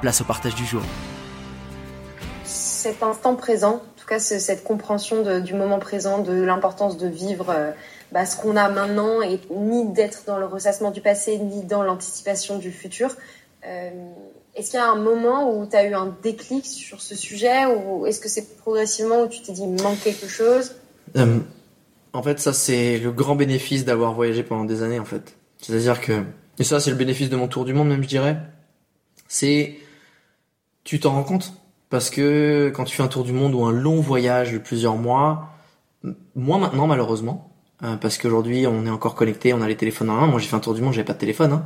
place au partage du jour. Cet instant présent, en tout cas cette compréhension du moment présent, de l'importance de vivre euh, bah, ce qu'on a maintenant et ni d'être dans le ressassement du passé, ni dans l'anticipation du futur, euh, est-ce qu'il y a un moment où tu as eu un déclic sur ce sujet ou est-ce que c'est progressivement où tu t'es dit il manque quelque chose? Euh, En fait, ça c'est le grand bénéfice d'avoir voyagé pendant des années en fait. C'est-à-dire que et ça c'est le bénéfice de mon tour du monde même je dirais. C'est tu t'en rends compte? Parce que quand tu fais un tour du monde ou un long voyage de plusieurs mois, moi maintenant malheureusement, euh, parce qu'aujourd'hui on est encore connecté, on a les téléphones en main. Moi j'ai fait un tour du monde, j'avais pas de téléphone. Hein.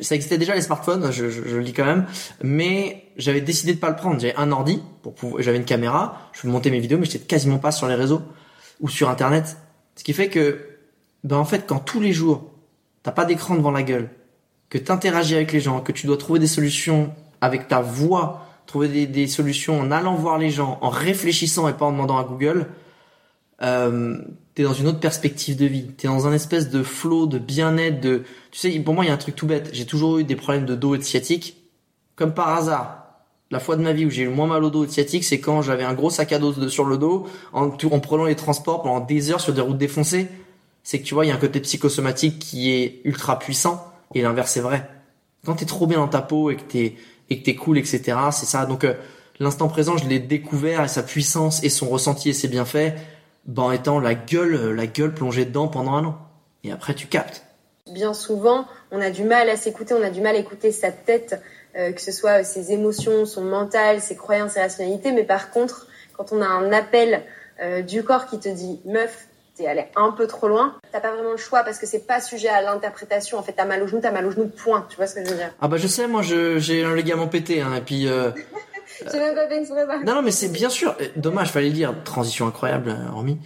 ça existait déjà les smartphones, je, je, je, le dis quand même, mais j'avais décidé de pas le prendre. J'avais un ordi pour pouvoir, j'avais une caméra, je pouvais monter mes vidéos, mais j'étais quasiment pas sur les réseaux ou sur internet. Ce qui fait que, ben en fait, quand tous les jours t'as pas d'écran devant la gueule, que t'interagis avec les gens, que tu dois trouver des solutions avec ta voix, trouver des, des solutions en allant voir les gens, en réfléchissant et pas en demandant à Google. Euh, t'es dans une autre perspective de vie. T'es dans un espèce de flow, de bien-être, de, tu sais, pour moi, il y a un truc tout bête. J'ai toujours eu des problèmes de dos et de sciatique. Comme par hasard. La fois de ma vie où j'ai eu le moins mal au dos et de sciatique, c'est quand j'avais un gros sac à dos sur le dos, en, en prenant les transports pendant des heures sur des routes défoncées. C'est que tu vois, il y a un côté psychosomatique qui est ultra puissant, et l'inverse est vrai. Quand t'es trop bien dans ta peau et que t'es, et que t'es cool, etc., c'est ça. Donc, euh, l'instant présent, je l'ai découvert et sa puissance et son ressenti et ses bienfaits ben, en étant la gueule, la gueule plongée dedans pendant un an. Et après, tu captes. Bien souvent, on a du mal à s'écouter, on a du mal à écouter sa tête, euh, que ce soit ses émotions, son mental, ses croyances, ses rationalités. Mais par contre, quand on a un appel euh, du corps qui te dit meuf, t'es allé un peu trop loin, t'as pas vraiment le choix parce que c'est pas sujet à l'interprétation. En fait, t'as mal au genou, t'as mal au genou, point. Tu vois ce que je veux dire? Ah bah je sais, moi j'ai un ligament pété, hein, et puis. Euh, J'ai même pas fait Non, non, mais c'est bien sûr. Dommage, fallait le dire. Transition incroyable, euh, hormis.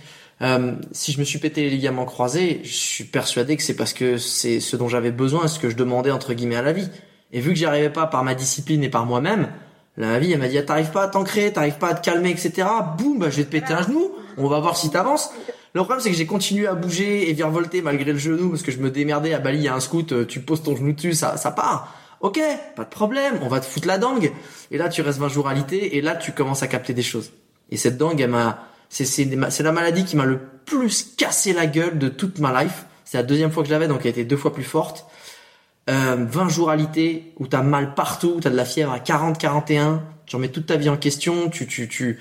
Euh, si je me suis pété les ligaments croisés, je suis persuadé que c'est parce que c'est ce dont j'avais besoin, ce que je demandais entre guillemets à la vie. Et vu que j'y arrivais pas par ma discipline et par moi-même, la vie elle m'a dit ah, t'arrives pas à t'ancrer, t'arrives pas à te calmer, etc. Boum, bah je vais te péter un genou. On va voir si t'avances. Le problème c'est que j'ai continué à bouger et virevolter malgré le genou parce que je me démerdais à Bali, il y a un scout, euh, tu poses ton genou dessus, ça ça part. Ok, pas de problème, on va te foutre la dangue. Et là, tu restes 20 jours alité, et là, tu commences à capter des choses. Et cette dangue, elle m'a, c'est, c'est, la maladie qui m'a le plus cassé la gueule de toute ma life. C'est la deuxième fois que je l'avais, donc elle était deux fois plus forte. Euh, 20 jours alité, où t'as mal partout, t'as de la fièvre à 40, 41, tu remets toute ta vie en question, tu, tu, tu,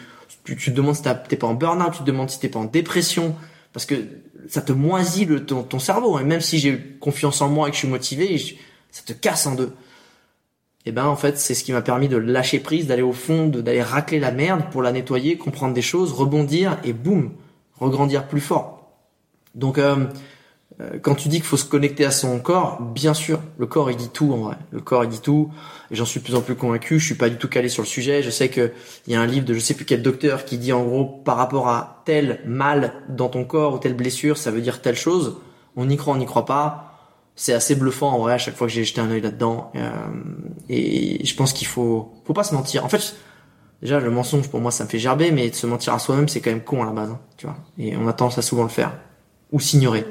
tu, tu te demandes si t'es pas en burn-out, tu te demandes si t'es pas en dépression, parce que ça te moisit le, ton, ton cerveau. Et même si j'ai confiance en moi et que je suis motivé, ça te casse en deux et eh ben en fait c'est ce qui m'a permis de lâcher prise, d'aller au fond, d'aller racler la merde pour la nettoyer, comprendre des choses, rebondir et boum, regrandir plus fort. Donc euh, quand tu dis qu'il faut se connecter à son corps, bien sûr, le corps il dit tout en vrai. Le corps il dit tout. Et j'en suis de plus en plus convaincu. Je suis pas du tout calé sur le sujet. Je sais que il y a un livre de je sais plus quel docteur qui dit en gros par rapport à tel mal dans ton corps ou telle blessure, ça veut dire telle chose. On y croit, on n'y croit pas c'est assez bluffant en vrai à chaque fois que j'ai jeté un œil là-dedans. Euh, et je pense qu'il faut, faut pas se mentir. En fait, déjà le mensonge pour moi ça me fait gerber, mais de se mentir à soi-même c'est quand même con à la base, hein, tu vois. Et on a tendance à souvent le faire ou s'ignorer.